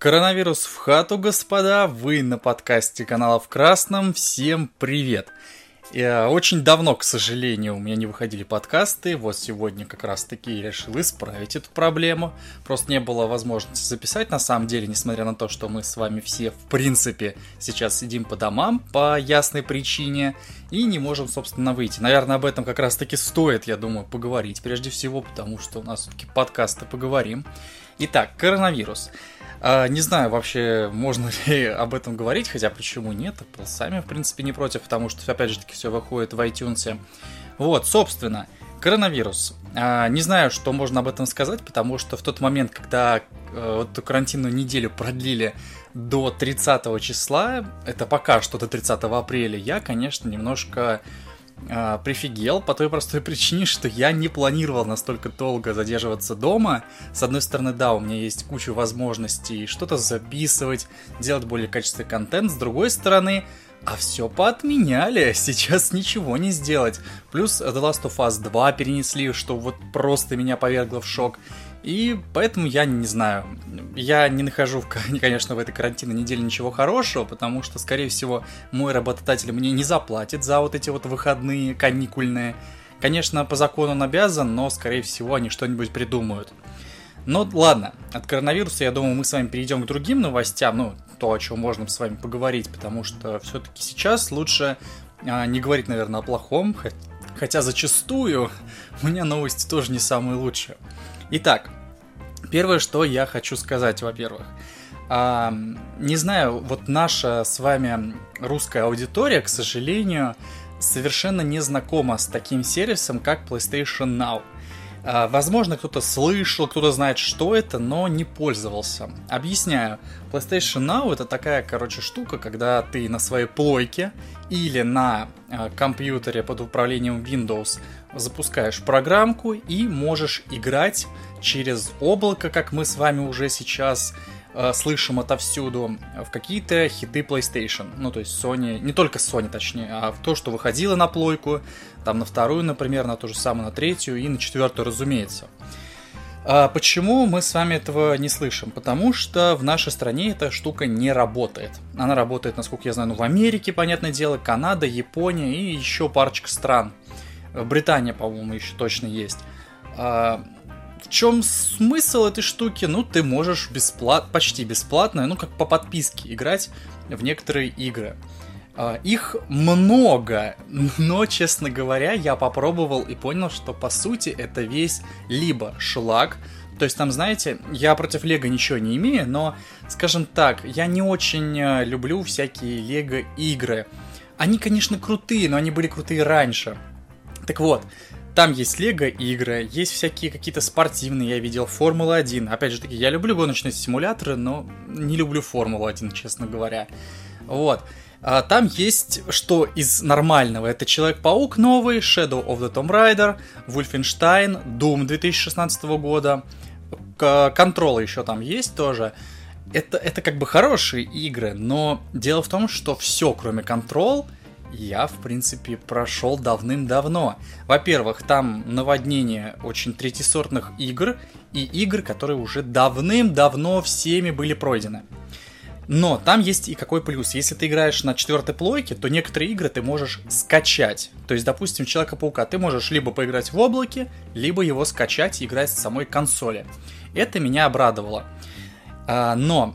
Коронавирус в хату, господа. Вы на подкасте канала в Красном. Всем привет. Я очень давно, к сожалению, у меня не выходили подкасты. Вот сегодня как раз таки решил исправить эту проблему. Просто не было возможности записать на самом деле, несмотря на то, что мы с вами все, в принципе, сейчас сидим по домам по ясной причине и не можем, собственно, выйти. Наверное, об этом как раз таки стоит, я думаю, поговорить прежде всего, потому что у нас все-таки подкасты поговорим. Итак, коронавирус. А, не знаю вообще, можно ли об этом говорить, хотя почему нет, Apple сами, в принципе, не против, потому что, опять же таки, все выходит в iTunes. Вот, собственно, коронавирус. А, не знаю, что можно об этом сказать, потому что в тот момент, когда э, вот эту карантинную неделю продлили до 30 числа, это пока что до 30 апреля, я, конечно, немножко э, прифигел по той простой причине, что я не планировал настолько долго задерживаться дома. С одной стороны, да, у меня есть куча возможностей что-то записывать, делать более качественный контент. С другой стороны, а все поотменяли, сейчас ничего не сделать. Плюс The Last of Us 2 перенесли, что вот просто меня повергло в шок. И поэтому я не знаю. Я не нахожу, конечно, в этой карантинной неделе ничего хорошего, потому что, скорее всего, мой работодатель мне не заплатит за вот эти вот выходные каникульные. Конечно, по закону он обязан, но, скорее всего, они что-нибудь придумают. Но ладно, от коронавируса, я думаю, мы с вами перейдем к другим новостям, ну, то, о чем можно с вами поговорить, потому что все-таки сейчас лучше а, не говорить, наверное, о плохом, хотя зачастую у меня новости тоже не самые лучшие. Итак, первое, что я хочу сказать, во-первых. А, не знаю, вот наша с вами русская аудитория, к сожалению, совершенно не знакома с таким сервисом, как PlayStation Now. А, возможно, кто-то слышал, кто-то знает, что это, но не пользовался. Объясняю. PlayStation Now это такая, короче, штука, когда ты на своей плойке или на э, компьютере под управлением Windows запускаешь программку и можешь играть через облако, как мы с вами уже сейчас э, слышим отовсюду, в какие-то хиты PlayStation. Ну, то есть Sony, не только Sony, точнее, а в то, что выходило на плойку, там на вторую, например, на ту же самую, на третью и на четвертую, разумеется. А почему мы с вами этого не слышим? Потому что в нашей стране эта штука не работает. Она работает, насколько я знаю, ну, в Америке, понятное дело, Канада, Япония и еще парочка стран. Британия, по-моему, еще точно есть. В чем смысл этой штуки? Ну, ты можешь бесплатно, почти бесплатно, ну, как по подписке играть в некоторые игры. А, их много, но, честно говоря, я попробовал и понял, что по сути это весь либо шлак, то есть там, знаете, я против Лего ничего не имею, но, скажем так, я не очень э, люблю всякие Лего игры. Они, конечно, крутые, но они были крутые раньше. Так вот, там есть Лего игры, есть всякие какие-то спортивные, я видел Формула 1. Опять же таки, я люблю гоночные симуляторы, но не люблю Формулу 1, честно говоря. Вот. А, там есть что из нормального. Это Человек-паук новый, Shadow of the Tomb Raider, Wolfenstein, Doom 2016 года, Control еще там есть тоже. Это, это как бы хорошие игры, но дело в том, что все, кроме Control, я, в принципе, прошел давным-давно. Во-первых, там наводнение очень третисортных игр и игр, которые уже давным-давно всеми были пройдены. Но там есть и какой плюс. Если ты играешь на четвертой плойке, то некоторые игры ты можешь скачать. То есть, допустим, Человека-паука ты можешь либо поиграть в облаке, либо его скачать и играть с самой консоли. Это меня обрадовало. А, но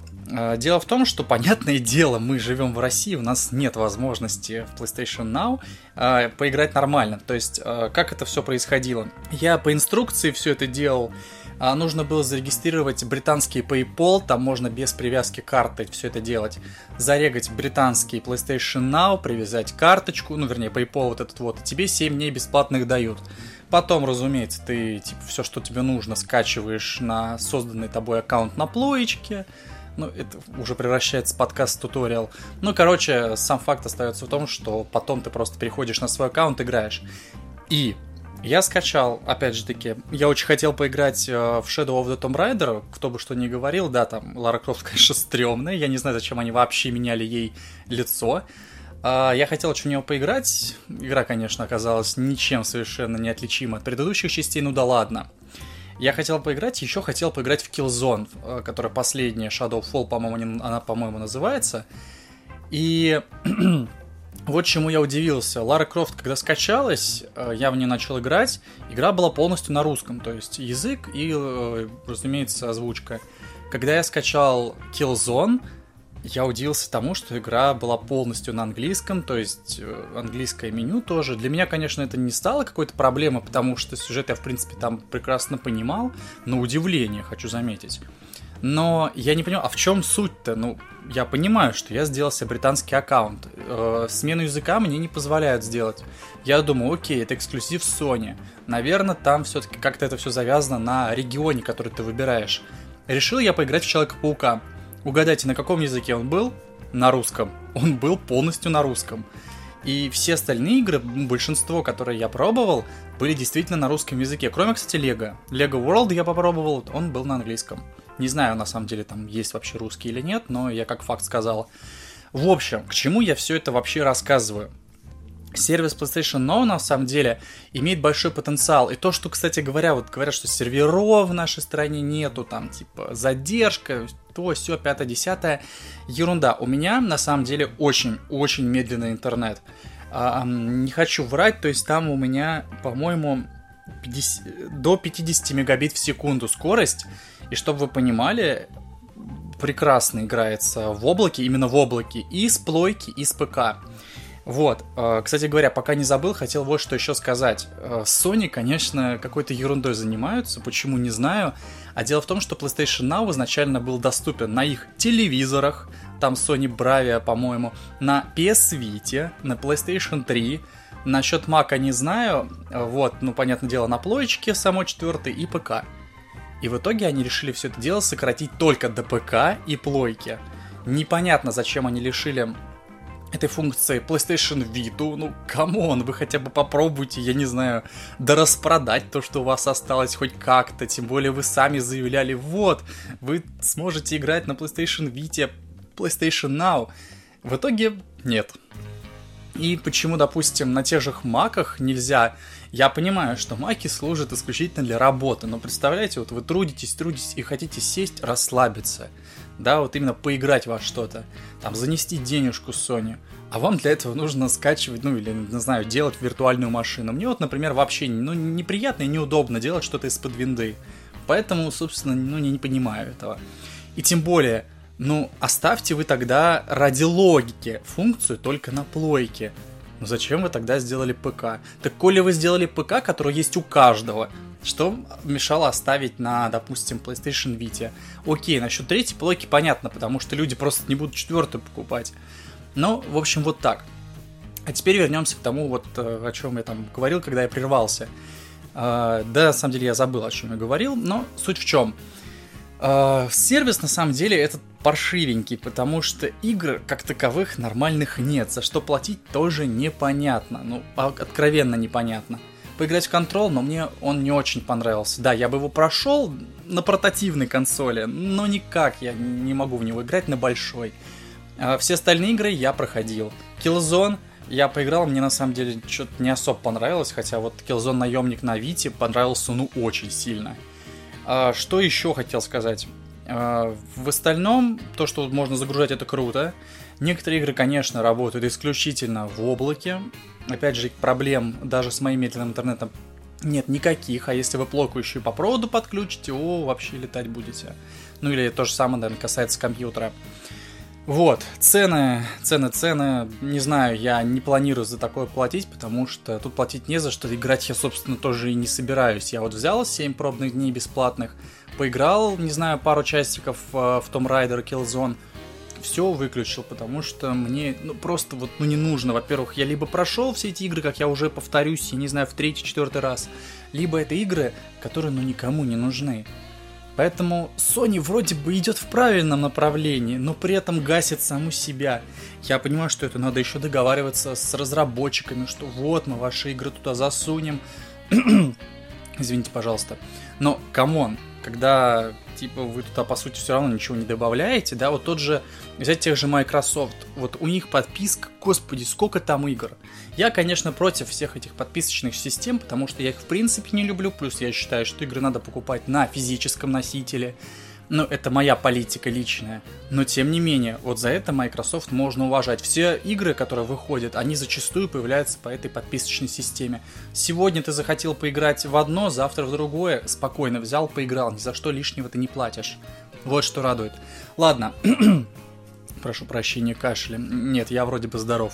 Дело в том, что, понятное дело, мы живем в России, у нас нет возможности в PlayStation Now э, поиграть нормально. То есть, э, как это все происходило? Я по инструкции все это делал а, нужно было зарегистрировать британский PayPal, там можно без привязки карты все это делать. Зарегать британский PlayStation Now, привязать карточку, ну вернее PayPal вот этот вот, тебе 7 дней бесплатных дают. Потом, разумеется, ты типа все, что тебе нужно, скачиваешь на созданный тобой аккаунт на плоечке. Ну, это уже превращается в подкаст-туториал. Ну, короче, сам факт остается в том, что потом ты просто переходишь на свой аккаунт, играешь. И я скачал, опять же таки, я очень хотел поиграть э, в Shadow of the Tomb Raider, кто бы что ни говорил, да, там Лара Крофт, конечно, стрёмная, я не знаю, зачем они вообще меняли ей лицо. А, я хотел очень в него поиграть, игра, конечно, оказалась ничем совершенно неотличима от предыдущих частей, ну да ладно. Я хотел поиграть, еще хотел поиграть в Killzone, э, которая последняя, Shadowfall, по-моему, она, по-моему, называется. И вот чему я удивился. Лара Крофт, когда скачалась, э, я в нее начал играть, игра была полностью на русском, то есть язык и, э, разумеется, озвучка. Когда я скачал Killzone, я удивился тому, что игра была полностью на английском, то есть э, английское меню тоже. Для меня, конечно, это не стало какой-то проблемой, потому что сюжет я, в принципе, там прекрасно понимал, на удивление, хочу заметить. Но я не понимаю, а в чем суть-то? Ну, я понимаю, что я сделал себе британский аккаунт. Э, смену языка мне не позволяют сделать. Я думаю, окей, это эксклюзив Sony. Наверное, там все-таки как-то это все завязано на регионе, который ты выбираешь. Решил я поиграть в Человека-паука. Угадайте, на каком языке он был? На русском. Он был полностью на русском. И все остальные игры, большинство, которые я пробовал, были действительно на русском языке. Кроме, кстати, Лего. Лего World я попробовал, он был на английском. Не знаю, на самом деле, там есть вообще русский или нет, но я как факт сказал. В общем, к чему я все это вообще рассказываю? сервис PlayStation Now на самом деле имеет большой потенциал. И то, что, кстати говоря, вот говорят, что серверов в нашей стране нету, там, типа, задержка, то, все, пятое, десятое, ерунда. У меня, на самом деле, очень-очень медленный интернет. А, не хочу врать, то есть там у меня, по-моему, 50, до 50 мегабит в секунду скорость. И чтобы вы понимали, прекрасно играется в облаке, именно в облаке, и с плойки, и с ПК. Вот, э, кстати говоря, пока не забыл, хотел вот что еще сказать. Э, Sony, конечно, какой-то ерундой занимаются, почему не знаю. А дело в том, что PlayStation Now изначально был доступен на их телевизорах, там Sony Bravia, по-моему, на PS Vita, на PlayStation 3, Насчет Мака не знаю, вот, ну, понятное дело, на плоечке само 4 и ПК. И в итоге они решили все это дело сократить только до ПК и плойки. Непонятно, зачем они лишили этой функции PlayStation Vita. Ну, come on, вы хотя бы попробуйте, я не знаю, да распродать то, что у вас осталось хоть как-то. Тем более вы сами заявляли, вот, вы сможете играть на PlayStation Vita, PlayStation Now. В итоге нет. И почему, допустим, на тех же маках нельзя... Я понимаю, что маки служат исключительно для работы, но представляете, вот вы трудитесь, трудитесь и хотите сесть, расслабиться – да, вот именно поиграть во что-то, там, занести денежку Sony, а вам для этого нужно скачивать, ну, или, не знаю, делать виртуальную машину. Мне вот, например, вообще, ну, неприятно и неудобно делать что-то из-под винды, поэтому, собственно, ну, не, не понимаю этого. И тем более, ну, оставьте вы тогда ради логики функцию только на плойке. Ну зачем вы тогда сделали ПК? Так коли вы сделали ПК, который есть у каждого, что мешало оставить на, допустим, PlayStation Vita? Окей, насчет третьей плойки понятно, потому что люди просто не будут четвертую покупать. Но, в общем, вот так. А теперь вернемся к тому, вот э, о чем я там говорил, когда я прервался. Uh, да, на самом деле я забыл, о чем я говорил, но суть в чем. Uh, сервис на самом деле этот паршивенький, потому что игр как таковых нормальных нет, за что платить тоже непонятно, ну, а откровенно непонятно поиграть в Control, но мне он не очень понравился. Да, я бы его прошел на портативной консоли, но никак я не могу в него играть на большой. А все остальные игры я проходил. Killzone я поиграл, мне на самом деле что-то не особо понравилось, хотя вот Killzone наемник на Вите понравился ну очень сильно. А, что еще хотел сказать? А, в остальном, то, что можно загружать, это круто. Некоторые игры, конечно, работают исключительно в облаке. Опять же, проблем даже с моим медленным интернетом нет никаких, а если вы плойку еще и по проводу подключите, о, вообще летать будете. Ну или то же самое, наверное, касается компьютера. Вот, цены, цены, цены, не знаю, я не планирую за такое платить, потому что тут платить не за что, играть я, собственно, тоже и не собираюсь. Я вот взял 7 пробных дней бесплатных, поиграл, не знаю, пару часиков э, в Tomb Raider Killzone, все выключил, потому что мне ну, просто вот ну, не нужно. Во-первых, я либо прошел все эти игры, как я уже повторюсь, я не знаю, в третий, четвертый раз, либо это игры, которые ну никому не нужны. Поэтому Sony вроде бы идет в правильном направлении, но при этом гасит саму себя. Я понимаю, что это надо еще договариваться с разработчиками, что вот мы ваши игры туда засунем. Извините, пожалуйста. Но, come on, когда, типа, вы туда, по сути, все равно ничего не добавляете, да, вот тот же, взять тех же Microsoft, вот у них подписка, господи, сколько там игр. Я, конечно, против всех этих подписочных систем, потому что я их, в принципе, не люблю, плюс я считаю, что игры надо покупать на физическом носителе, ну, это моя политика личная. Но тем не менее, вот за это Microsoft можно уважать. Все игры, которые выходят, они зачастую появляются по этой подписочной системе. Сегодня ты захотел поиграть в одно, завтра в другое. Спокойно взял, поиграл. Ни за что лишнего ты не платишь. Вот что радует. Ладно. Прошу прощения, кашля. Нет, я вроде бы здоров.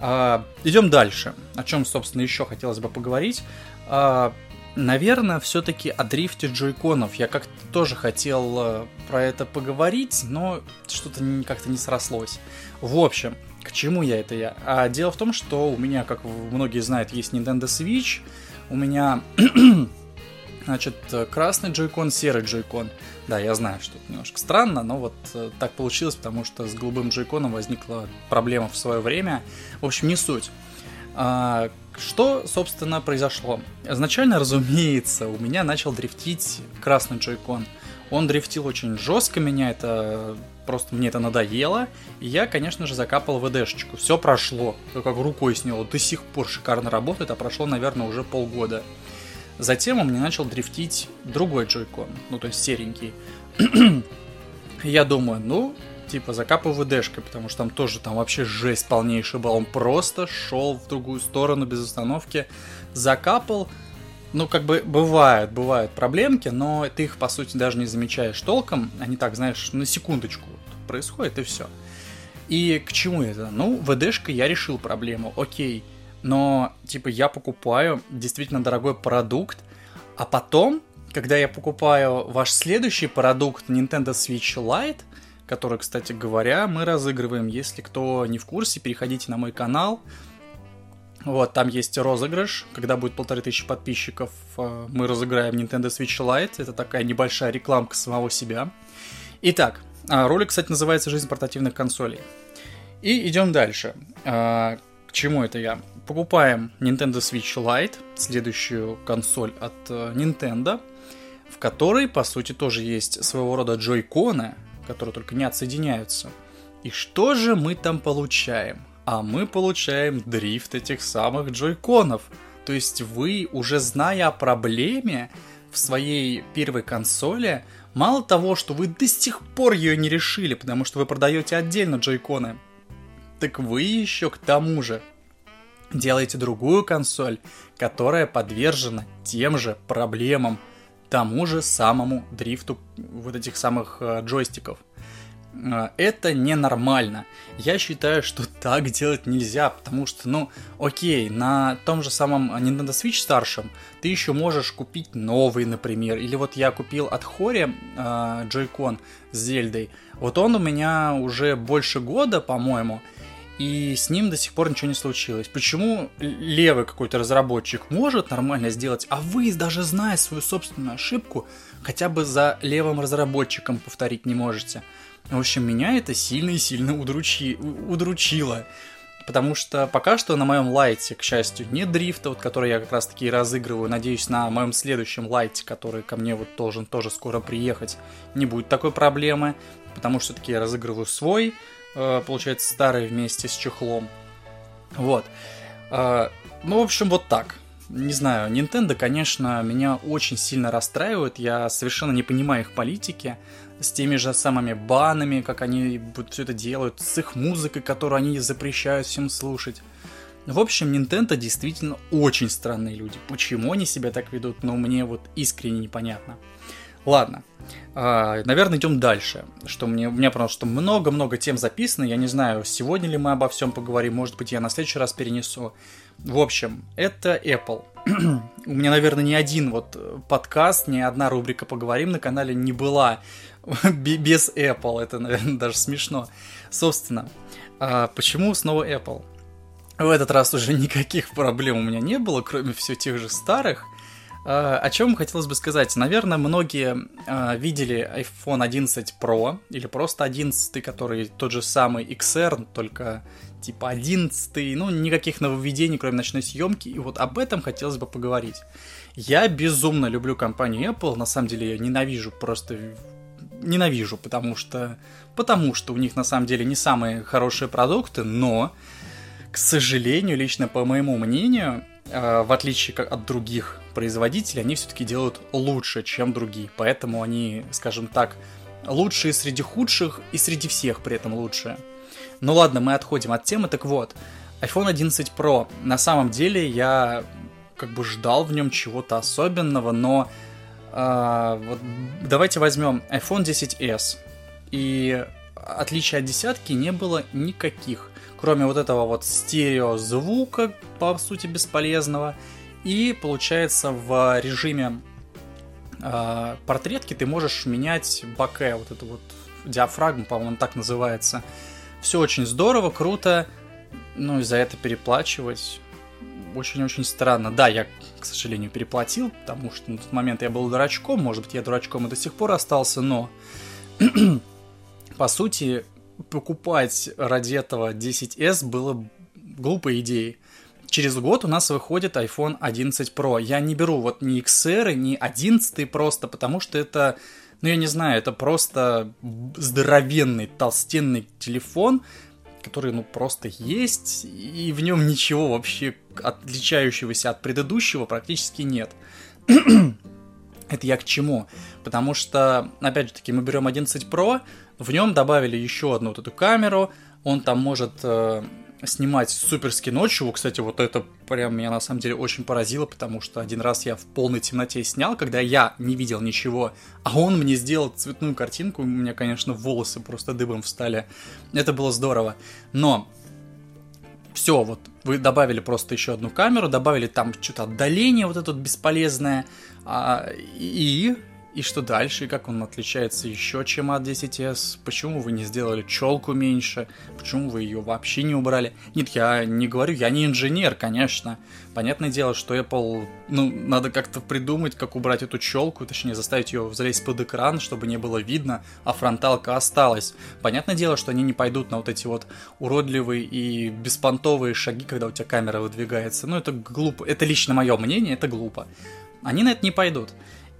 А, идем дальше. О чем, собственно, еще хотелось бы поговорить. А, Наверное, все-таки о дрифте джойконов. Я как-то тоже хотел э, про это поговорить, но что-то как-то не срослось. В общем, к чему я это я? А дело в том, что у меня, как многие знают, есть Nintendo Switch. У меня, значит, красный джойкон, серый джойкон. Да, я знаю, что это немножко странно, но вот э, так получилось, потому что с голубым джойконом возникла проблема в свое время. В общем, не суть. А, что, собственно, произошло? Изначально, разумеется, у меня начал дрифтить красный джойкон. Он дрифтил очень жестко, меня это просто мне это надоело. И я, конечно же, закапал ВДшечку. Все прошло, как рукой сняло. До сих пор шикарно работает, а прошло, наверное, уже полгода. Затем у меня начал дрифтить другой джойкон, ну то есть серенький. я думаю, ну, типа закапываю ВДшкой, потому что там тоже там вообще жесть полнейший был. Он просто шел в другую сторону без остановки, закапал. Ну, как бы бывают, бывают проблемки, но ты их, по сути, даже не замечаешь толком. Они так, знаешь, на секундочку происходит и все. И к чему это? Ну, ВДшкой я решил проблему, окей. Но, типа, я покупаю действительно дорогой продукт, а потом, когда я покупаю ваш следующий продукт Nintendo Switch Lite, который, кстати говоря, мы разыгрываем. Если кто не в курсе, переходите на мой канал. Вот, там есть розыгрыш, когда будет полторы тысячи подписчиков, э, мы разыграем Nintendo Switch Lite. Это такая небольшая рекламка самого себя. Итак, а, ролик, кстати, называется «Жизнь портативных консолей». И идем дальше. А, к чему это я? Покупаем Nintendo Switch Lite, следующую консоль от э, Nintendo, в которой, по сути, тоже есть своего рода джойконы, которые только не отсоединяются. И что же мы там получаем? А мы получаем дрифт этих самых джойконов. То есть вы, уже зная о проблеме в своей первой консоли, мало того, что вы до сих пор ее не решили, потому что вы продаете отдельно джойконы, так вы еще к тому же делаете другую консоль, которая подвержена тем же проблемам, тому же самому дрифту вот этих самых э, джойстиков. Э, это ненормально. Я считаю, что так делать нельзя, потому что, ну, окей, на том же самом Nintendo Switch старшем ты еще можешь купить новый, например. Или вот я купил от Хори э, Joy-Con с Зельдой. Вот он у меня уже больше года, по-моему, и с ним до сих пор ничего не случилось. Почему левый какой-то разработчик может нормально сделать, а вы, даже зная свою собственную ошибку, хотя бы за левым разработчиком повторить не можете? В общем, меня это сильно и сильно удручи... удручило. Потому что пока что на моем лайте, к счастью, нет дрифта, вот который я как раз таки разыгрываю. Надеюсь, на моем следующем лайте, который ко мне вот должен тоже скоро приехать, не будет такой проблемы. Потому что все-таки я разыгрываю свой, получается, старый вместе с чехлом. Вот. Э, ну, в общем, вот так. Не знаю, Nintendo, конечно, меня очень сильно расстраивает. Я совершенно не понимаю их политики с теми же самыми банами, как они все это делают, с их музыкой, которую они запрещают всем слушать. В общем, Nintendo действительно очень странные люди. Почему они себя так ведут, ну, мне вот искренне непонятно. Ладно, а, наверное, идем дальше. Что мне, у меня потому что много-много тем записано. Я не знаю, сегодня ли мы обо всем поговорим. Может быть, я на следующий раз перенесу. В общем, это Apple. у меня, наверное, ни один вот подкаст, ни одна рубрика «Поговорим» на канале не была без Apple. Это, наверное, даже смешно. Собственно, а, почему снова Apple? В этот раз уже никаких проблем у меня не было, кроме все тех же старых – о чем хотелось бы сказать? Наверное, многие а, видели iPhone 11 Pro или просто 11, который тот же самый XR, только типа 11, ну, никаких нововведений, кроме ночной съемки, и вот об этом хотелось бы поговорить. Я безумно люблю компанию Apple, на самом деле я ненавижу просто ненавижу, потому что потому что у них на самом деле не самые хорошие продукты, но к сожалению, лично по моему мнению, э, в отличие от других производителей, они все-таки делают лучше, чем другие. Поэтому они, скажем так, лучшие среди худших и среди всех при этом лучшие. Ну ладно, мы отходим от темы. Так вот, iPhone 11 Pro. На самом деле я как бы ждал в нем чего-то особенного, но э, вот давайте возьмем iPhone 10s. И отличия от десятки не было никаких кроме вот этого вот стерео звука, по сути, бесполезного. И получается в режиме э, портретки ты можешь менять баке, вот эту вот диафрагму, по-моему, так называется. Все очень здорово, круто, ну и за это переплачивать очень-очень странно. Да, я, к сожалению, переплатил, потому что на тот момент я был дурачком, может быть, я дурачком и до сих пор остался, но по сути, покупать ради этого 10s было глупой идеей. Через год у нас выходит iPhone 11 Pro. Я не беру вот ни XR, ни 11 просто, потому что это, ну я не знаю, это просто здоровенный, толстенный телефон, который, ну, просто есть, и в нем ничего вообще отличающегося от предыдущего практически нет. Это я к чему? Потому что, опять же таки, мы берем 11 Pro, в нем добавили еще одну вот эту камеру, он там может э, снимать суперски ночью. Кстати, вот это прям меня на самом деле очень поразило, потому что один раз я в полной темноте снял, когда я не видел ничего, а он мне сделал цветную картинку, у меня, конечно, волосы просто дыбом встали. Это было здорово. Но все, вот вы добавили просто еще одну камеру, добавили там что-то отдаление вот это вот бесполезное, а, и и что дальше, и как он отличается еще чем от 10s, почему вы не сделали челку меньше, почему вы ее вообще не убрали. Нет, я не говорю, я не инженер, конечно. Понятное дело, что Apple, ну, надо как-то придумать, как убрать эту челку, точнее, заставить ее залезть под экран, чтобы не было видно, а фронталка осталась. Понятное дело, что они не пойдут на вот эти вот уродливые и беспонтовые шаги, когда у тебя камера выдвигается. Ну, это глупо. Это лично мое мнение, это глупо. Они на это не пойдут.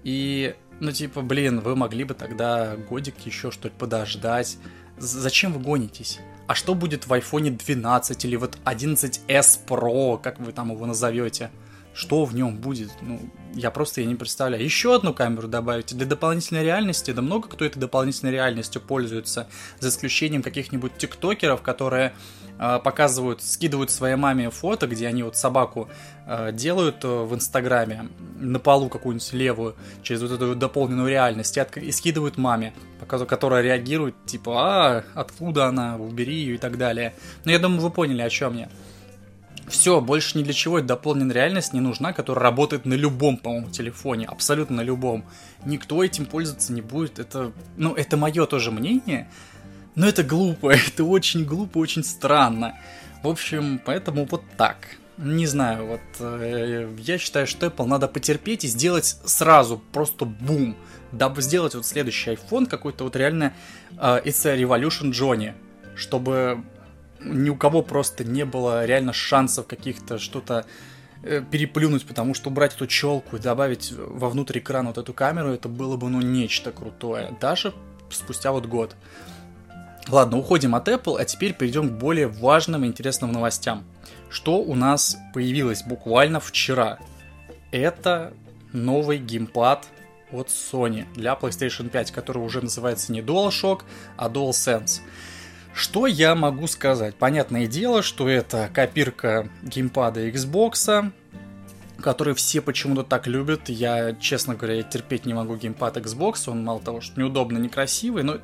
И ну, типа, блин, вы могли бы тогда годик еще что-то подождать. Зачем вы гонитесь? А что будет в iPhone 12 или вот 11s Pro, как вы там его назовете? Что в нем будет? Ну, я просто я не представляю. Еще одну камеру добавить для дополнительной реальности. Да много кто этой дополнительной реальностью пользуется, за исключением каких-нибудь тиктокеров, которые показывают, скидывают своей маме фото, где они вот собаку э, делают э, в Инстаграме на полу какую-нибудь левую через вот эту дополненную реальность и, скидывают маме, которая реагирует типа, а откуда она, убери ее и так далее. Но я думаю, вы поняли, о чем я. Все, больше ни для чего эта дополненная реальность не нужна, которая работает на любом, по-моему, телефоне, абсолютно на любом. Никто этим пользоваться не будет. Это, ну, это мое тоже мнение, но это глупо, это очень глупо, очень странно. В общем, поэтому вот так. Не знаю, вот э, я считаю, что Apple надо потерпеть и сделать сразу просто бум, дабы сделать вот следующий iPhone какой-то вот реально э, It's a Revolution Johnny, чтобы ни у кого просто не было реально шансов каких-то что-то э, переплюнуть, потому что убрать эту челку и добавить вовнутрь экрана вот эту камеру, это было бы, ну, нечто крутое. Даже спустя вот год. Ладно, уходим от Apple, а теперь перейдем к более важным и интересным новостям. Что у нас появилось буквально вчера? Это новый геймпад от Sony для PlayStation 5, который уже называется не DualShock, а DualSense. Что я могу сказать? Понятное дело, что это копирка геймпада Xbox, который все почему-то так любят. Я, честно говоря, терпеть не могу геймпад Xbox. Он мало того, что неудобно, некрасивый, но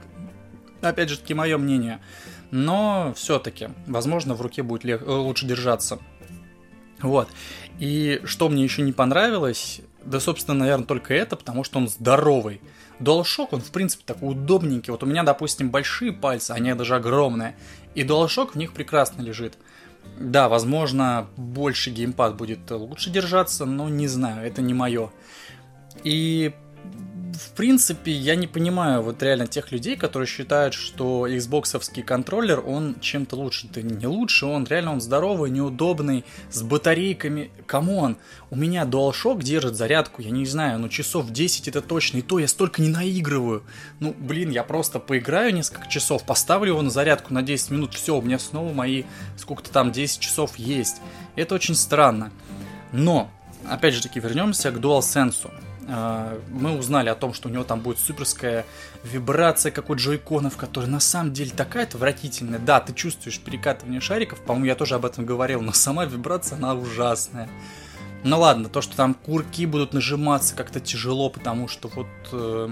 опять же таки мое мнение. Но все-таки, возможно, в руке будет лег- лучше держаться. Вот. И что мне еще не понравилось, да, собственно, наверное, только это, потому что он здоровый. DualShock, он, в принципе, такой удобненький. Вот у меня, допустим, большие пальцы, они даже огромные. И DualShock в них прекрасно лежит. Да, возможно, больше геймпад будет лучше держаться, но не знаю, это не мое. И в принципе, я не понимаю вот реально тех людей, которые считают, что Xbox контроллер, он чем-то лучше. Да не лучше, он реально он здоровый, неудобный, с батарейками. Come on, у меня DualShock держит зарядку, я не знаю, ну часов 10 это точно, и то я столько не наигрываю. Ну, блин, я просто поиграю несколько часов, поставлю его на зарядку на 10 минут, все, у меня снова мои, сколько-то там, 10 часов есть. Это очень странно. Но, опять же таки, вернемся к DualSense. А, мы узнали о том, что у него там будет суперская вибрация, как у джойконов, которая на самом деле такая отвратительная. Да, ты чувствуешь перекатывание шариков, по-моему, я тоже об этом говорил, но сама вибрация, она ужасная. Ну ладно, то, что там курки будут нажиматься как-то тяжело, потому что вот э,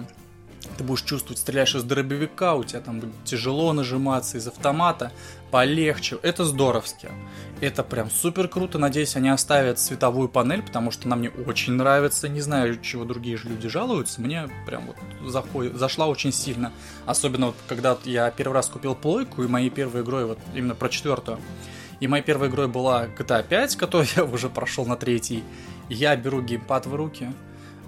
ты будешь чувствовать, стреляешь из дробовика, у тебя там будет тяжело нажиматься из автомата, полегче. Это здоровски. Это прям супер круто. Надеюсь, они оставят световую панель, потому что она мне очень нравится. Не знаю, чего другие же люди жалуются. Мне прям вот заходит, зашла очень сильно. Особенно вот когда я первый раз купил плойку, и моей первой игрой, вот именно про четвертую, и моей первой игрой была GTA 5, которую я уже прошел на третий. Я беру геймпад в руки,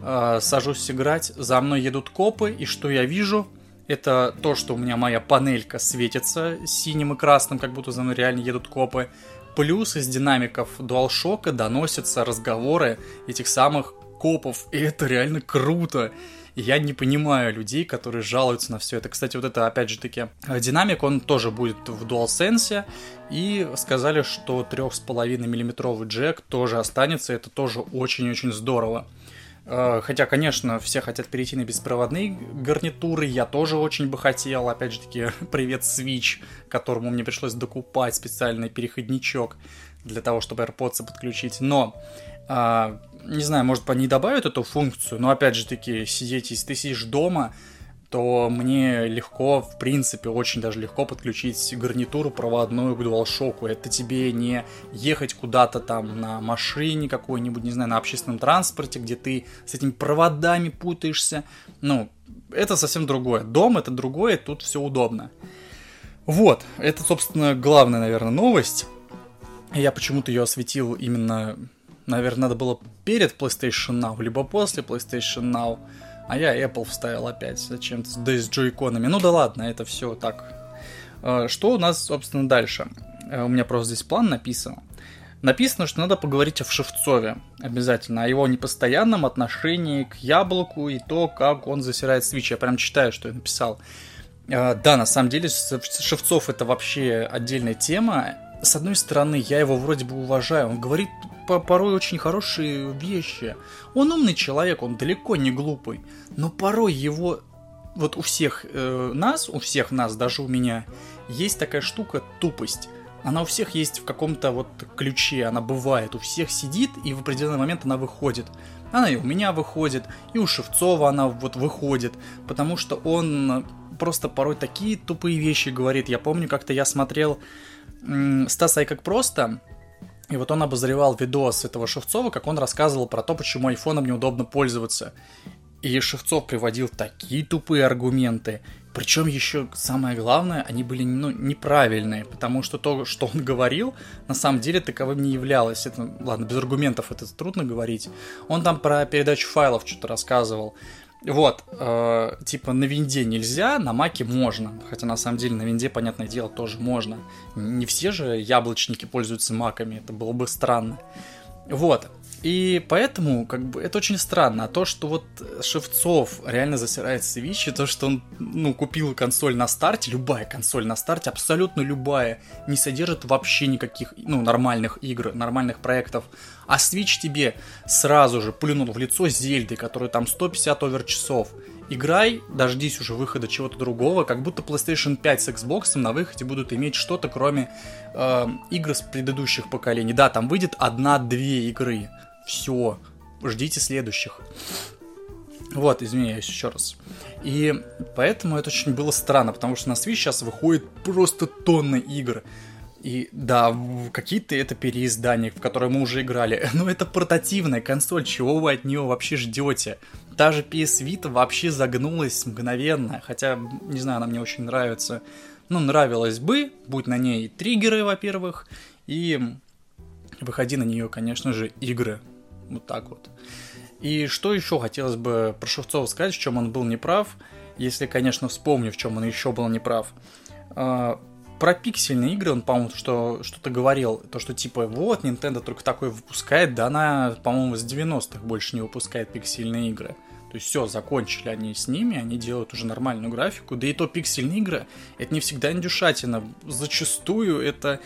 э, сажусь играть, за мной едут копы, и что я вижу? Это то, что у меня моя панелька светится синим и красным, как будто за мной реально едут копы. Плюс из динамиков DualShock доносятся разговоры этих самых копов, и это реально круто. Я не понимаю людей, которые жалуются на все это. Кстати, вот это, опять же таки, динамик, он тоже будет в DualSense, и сказали, что 3,5 миллиметровый джек тоже останется, это тоже очень-очень здорово. Э, хотя, конечно, все хотят перейти на беспроводные гарнитуры, я тоже очень бы хотел. Опять же таки, привет Switch, которому мне пришлось докупать специальный переходничок для того, чтобы AirPods подключить. Но, э, не знаю, может, они добавят эту функцию, но опять же таки, сидеть, если ты сидишь дома, то мне легко, в принципе, очень даже легко подключить гарнитуру проводную к DualShock. Это тебе не ехать куда-то там на машине какой-нибудь, не знаю, на общественном транспорте, где ты с этими проводами путаешься. Ну, это совсем другое. Дом это другое, тут все удобно. Вот, это, собственно, главная, наверное, новость. Я почему-то ее осветил именно, наверное, надо было перед PlayStation Now, либо после PlayStation Now. А я Apple вставил опять зачем-то, да и с джойконами. Ну да ладно, это все так. А, что у нас, собственно, дальше? Э, у меня просто здесь план написан. Написано, что надо поговорить о Шевцове обязательно, о его непостоянном отношении к яблоку и то, как он засирает Switch. Я прям читаю, что я написал. А, да, на самом деле, Шевцов это вообще отдельная тема. С одной стороны, я его вроде бы уважаю. Он говорит порой очень хорошие вещи. Он умный человек, он далеко не глупый, но порой его вот у всех э, нас, у всех нас, даже у меня, есть такая штука тупость. Она у всех есть в каком-то вот ключе, она бывает, у всех сидит, и в определенный момент она выходит. Она и у меня выходит, и у Шевцова она вот выходит, потому что он просто порой такие тупые вещи говорит. Я помню, как-то я смотрел Стаса и как просто, и вот он обозревал видос этого Шевцова, как он рассказывал про то, почему айфоном неудобно пользоваться. И Шевцов приводил такие тупые аргументы. Причем еще самое главное, они были ну, неправильные, потому что то, что он говорил, на самом деле таковым не являлось. Это, ладно, без аргументов это трудно говорить. Он там про передачу файлов что-то рассказывал. Вот, э, типа на винде нельзя, на маке можно. Хотя на самом деле на винде, понятное дело, тоже можно. Не все же яблочники пользуются маками, это было бы странно. Вот. И поэтому, как бы, это очень странно. А то, что вот Шевцов реально засирает и то, что он, ну, купил консоль на старте, любая консоль на старте, абсолютно любая, не содержит вообще никаких, ну, нормальных игр, нормальных проектов. А Switch тебе сразу же плюнул в лицо Зельды, которая там 150 овер-часов. Играй, дождись уже выхода чего-то другого, как будто PlayStation 5 с Xbox на выходе будут иметь что-то, кроме э, игр с предыдущих поколений. Да, там выйдет одна-две игры. Все, ждите следующих. Вот, извиняюсь еще раз. И поэтому это очень было странно, потому что на Switch сейчас выходит просто тонны игр. И да, какие-то это переиздания, в которые мы уже играли. Но это портативная консоль, чего вы от нее вообще ждете? Та же PS Vita вообще загнулась мгновенно, хотя, не знаю, она мне очень нравится. Ну, нравилась бы, будь на ней триггеры, во-первых, и выходи на нее, конечно же, игры. Вот так вот. И что еще хотелось бы про Шевцова сказать, в чем он был неправ, если, конечно, вспомню, в чем он еще был неправ. А, про пиксельные игры он, по-моему, что, что-то говорил, то, что типа, вот, Nintendo только такой выпускает, да она, по-моему, с 90-х больше не выпускает пиксельные игры. То есть все, закончили они с ними, они делают уже нормальную графику. Да и то пиксельные игры, это не всегда индюшатина. Зачастую это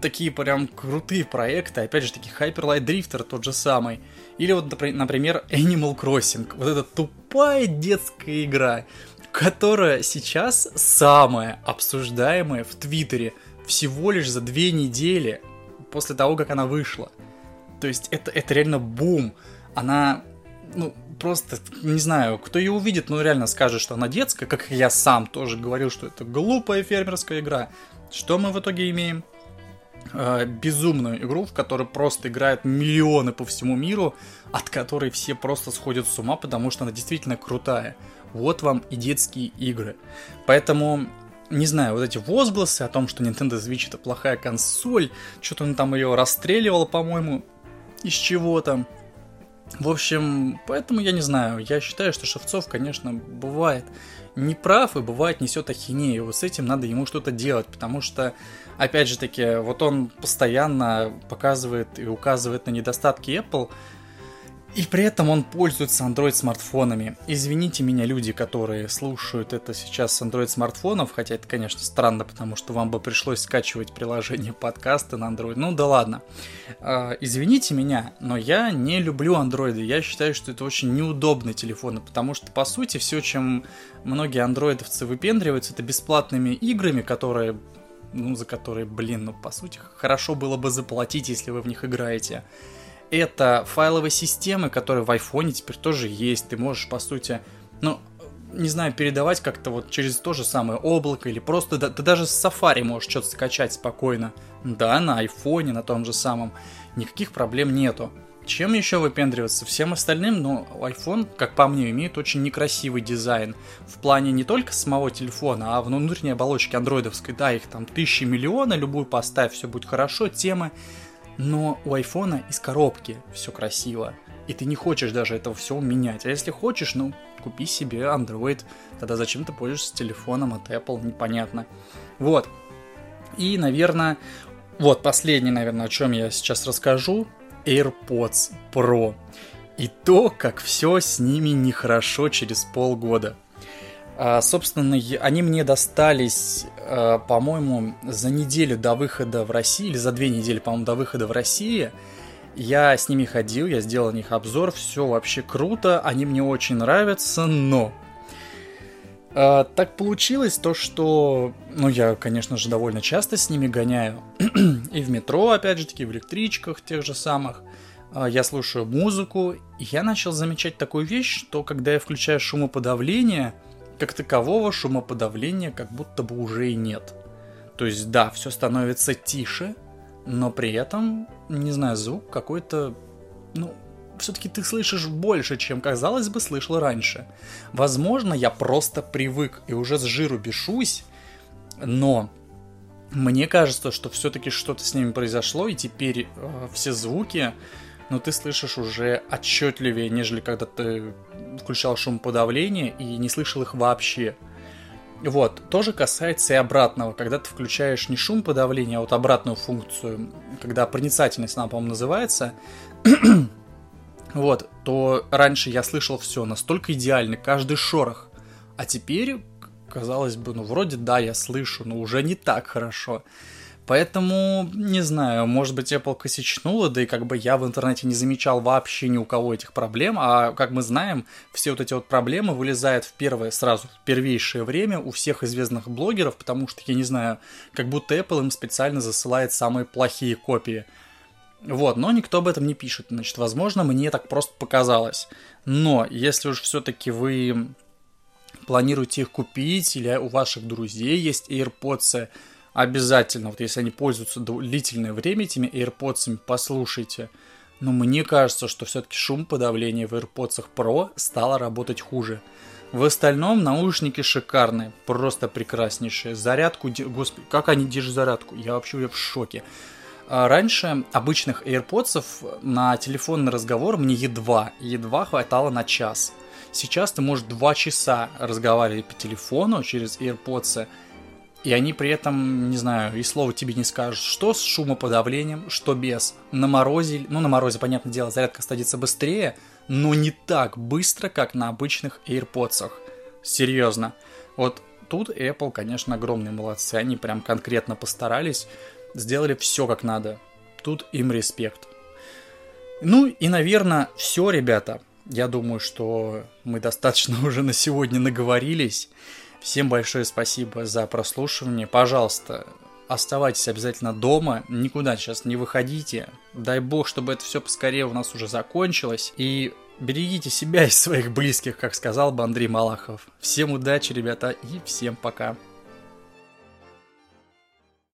такие прям крутые проекты. Опять же, таки Hyper Light Drifter тот же самый. Или вот, например, Animal Crossing. Вот эта тупая детская игра, которая сейчас самая обсуждаемая в Твиттере всего лишь за две недели после того, как она вышла. То есть это, это реально бум. Она, ну, просто, не знаю, кто ее увидит, ну реально скажет, что она детская, как я сам тоже говорил, что это глупая фермерская игра. Что мы в итоге имеем? Э, безумную игру, в которой просто играют миллионы по всему миру, от которой все просто сходят с ума, потому что она действительно крутая. Вот вам и детские игры. Поэтому не знаю, вот эти возгласы о том, что Nintendo Switch это плохая консоль, что-то он там ее расстреливал, по-моему, из чего там. В общем, поэтому я не знаю, я считаю, что Шевцов, конечно, бывает неправ и бывает несет ахинею. Вот с этим надо ему что-то делать, потому что, опять же таки, вот он постоянно показывает и указывает на недостатки Apple, и при этом он пользуется Android-смартфонами. Извините меня, люди, которые слушают это сейчас с Android-смартфонов, хотя это, конечно, странно, потому что вам бы пришлось скачивать приложение подкаста на Android. Ну да ладно. А, извините меня, но я не люблю Android. Я считаю, что это очень неудобный телефон, потому что, по сути, все, чем многие андроидовцы выпендриваются, это бесплатными играми, которые ну, за которые, блин, ну, по сути, хорошо было бы заплатить, если вы в них играете это файловые системы, которые в айфоне теперь тоже есть. Ты можешь, по сути, ну, не знаю, передавать как-то вот через то же самое облако или просто да, ты даже с Safari можешь что-то скачать спокойно. Да, на айфоне, на том же самом. Никаких проблем нету. Чем еще выпендриваться? Всем остальным, но ну, iPhone, как по мне, имеет очень некрасивый дизайн. В плане не только самого телефона, а внутренней оболочки андроидовской. Да, их там тысячи миллиона, любую поставь, все будет хорошо. Темы но у айфона из коробки все красиво. И ты не хочешь даже этого всего менять. А если хочешь, ну, купи себе Android. Тогда зачем ты пользуешься телефоном от Apple, непонятно. Вот. И, наверное, вот последний, наверное, о чем я сейчас расскажу. AirPods Pro. И то, как все с ними нехорошо через полгода. А, собственно, они мне достались, а, по-моему, за неделю до выхода в России, или за две недели, по-моему, до выхода в России. Я с ними ходил, я сделал на них обзор, все вообще круто, они мне очень нравятся, но... А, так получилось то, что, ну, я, конечно же, довольно часто с ними гоняю. и в метро, опять же таки, в электричках тех же самых. Я слушаю музыку, и я начал замечать такую вещь, что когда я включаю шумоподавление, как такового шумоподавления как будто бы уже и нет. То есть да, все становится тише, но при этом, не знаю, звук какой-то, ну, все-таки ты слышишь больше, чем, казалось бы, слышал раньше. Возможно, я просто привык и уже с жиру бешусь, но мне кажется, что все-таки что-то с ними произошло, и теперь э, все звуки но ты слышишь уже отчетливее, нежели когда ты включал шум подавления и не слышал их вообще. Вот, тоже касается и обратного, когда ты включаешь не шум подавления, а вот обратную функцию, когда проницательность она, по-моему, называется, вот, то раньше я слышал все настолько идеально, каждый шорох, а теперь, казалось бы, ну вроде да, я слышу, но уже не так хорошо. Поэтому, не знаю, может быть, Apple косячнула, да и как бы я в интернете не замечал вообще ни у кого этих проблем, а как мы знаем, все вот эти вот проблемы вылезают в первое, сразу, в первейшее время у всех известных блогеров, потому что, я не знаю, как будто Apple им специально засылает самые плохие копии. Вот, но никто об этом не пишет, значит, возможно, мне так просто показалось. Но, если уж все-таки вы планируете их купить, или у ваших друзей есть AirPods, обязательно, вот если они пользуются длительное время этими AirPods, послушайте. Но мне кажется, что все-таки шум подавления в AirPods Pro стало работать хуже. В остальном наушники шикарные, просто прекраснейшие. Зарядку, господи, как они держат зарядку, я вообще в шоке. А раньше обычных AirPods на телефонный разговор мне едва, едва хватало на час. Сейчас ты можешь два часа разговаривать по телефону через AirPods, и они при этом, не знаю, и слова тебе не скажут, что с шумоподавлением, что без. На морозе, ну на морозе, понятное дело, зарядка садится быстрее, но не так быстро, как на обычных AirPods. Серьезно. Вот тут Apple, конечно, огромные молодцы. Они прям конкретно постарались, сделали все как надо. Тут им респект. Ну и, наверное, все, ребята. Я думаю, что мы достаточно уже на сегодня наговорились. Всем большое спасибо за прослушивание. Пожалуйста, оставайтесь обязательно дома, никуда сейчас не выходите. Дай бог, чтобы это все поскорее у нас уже закончилось. И берегите себя и своих близких, как сказал бы Андрей Малахов. Всем удачи, ребята, и всем пока.